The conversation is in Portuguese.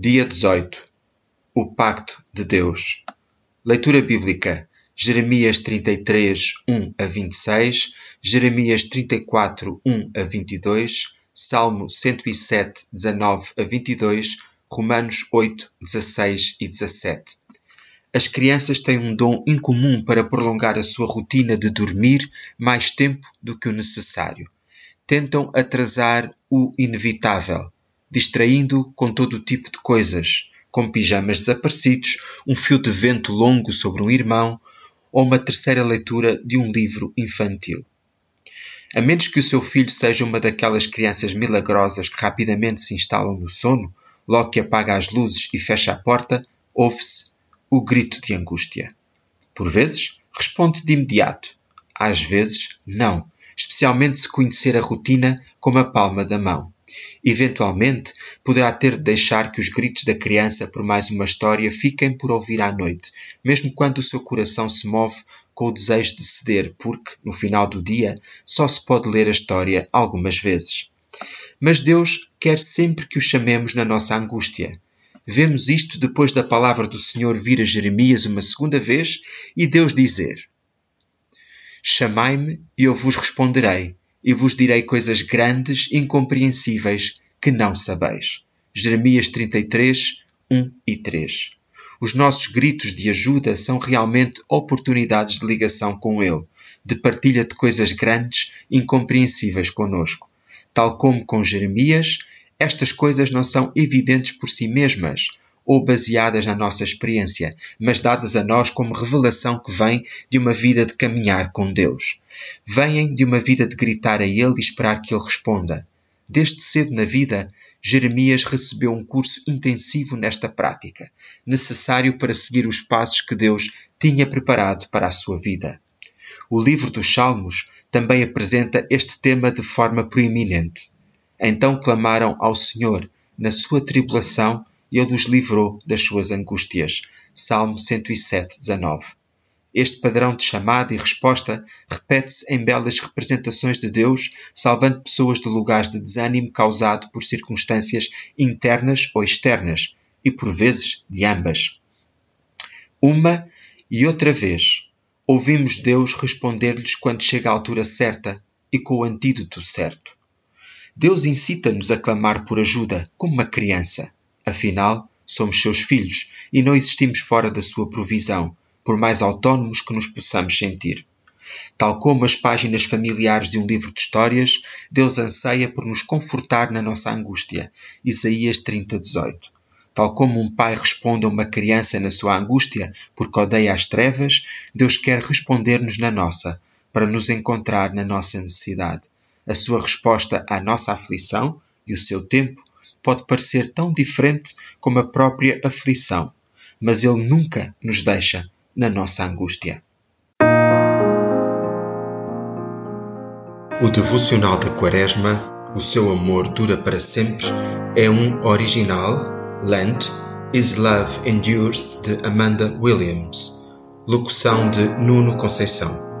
Dia 18 O Pacto de Deus Leitura Bíblica Jeremias 33, 1 a 26, Jeremias 34, 1 a 22, Salmo 107, 19 a 22, Romanos 8, 16 e 17. As crianças têm um dom incomum para prolongar a sua rotina de dormir mais tempo do que o necessário. Tentam atrasar o inevitável distraindo com todo o tipo de coisas, como pijamas desaparecidos, um fio de vento longo sobre um irmão ou uma terceira leitura de um livro infantil. A menos que o seu filho seja uma daquelas crianças milagrosas que rapidamente se instalam no sono, logo que apaga as luzes e fecha a porta, ouve-se o grito de angústia. Por vezes, responde de imediato. Às vezes, não, especialmente se conhecer a rotina como a palma da mão. Eventualmente, poderá ter de deixar que os gritos da criança por mais uma história fiquem por ouvir à noite, mesmo quando o seu coração se move com o desejo de ceder, porque, no final do dia, só se pode ler a história algumas vezes. Mas Deus quer sempre que o chamemos na nossa angústia. Vemos isto depois da palavra do Senhor vir a Jeremias uma segunda vez e Deus dizer: Chamai-me e eu vos responderei e vos direi coisas grandes, incompreensíveis, que não sabeis. Jeremias 33, 1 e 3. Os nossos gritos de ajuda são realmente oportunidades de ligação com Ele, de partilha de coisas grandes, incompreensíveis conosco. Tal como com Jeremias, estas coisas não são evidentes por si mesmas, ou baseadas na nossa experiência, mas dadas a nós como revelação que vem de uma vida de caminhar com Deus. Vêm de uma vida de gritar a Ele e esperar que Ele responda. Desde cedo na vida, Jeremias recebeu um curso intensivo nesta prática, necessário para seguir os passos que Deus tinha preparado para a sua vida. O livro dos Salmos também apresenta este tema de forma proeminente. Então clamaram ao Senhor na sua tribulação e ele os livrou das suas angústias. Salmo 107, 19. Este padrão de chamada e resposta repete-se em belas representações de Deus, salvando pessoas de lugares de desânimo causado por circunstâncias internas ou externas, e por vezes de ambas. Uma e outra vez, ouvimos Deus responder-lhes quando chega a altura certa e com o antídoto certo. Deus incita-nos a clamar por ajuda, como uma criança. Afinal, somos seus filhos e não existimos fora da sua provisão, por mais autónomos que nos possamos sentir. Tal como as páginas familiares de um livro de histórias, Deus anseia por nos confortar na nossa angústia. Isaías 30:18. Tal como um pai responde a uma criança na sua angústia porque odeia as trevas, Deus quer responder-nos na nossa, para nos encontrar na nossa necessidade. A sua resposta à nossa aflição e o seu tempo pode parecer tão diferente como a própria aflição, mas Ele nunca nos deixa na nossa angústia. O devocional da Quaresma, O seu amor dura para sempre, é um original, Lent, Is Love Endures, de Amanda Williams, locução de Nuno Conceição.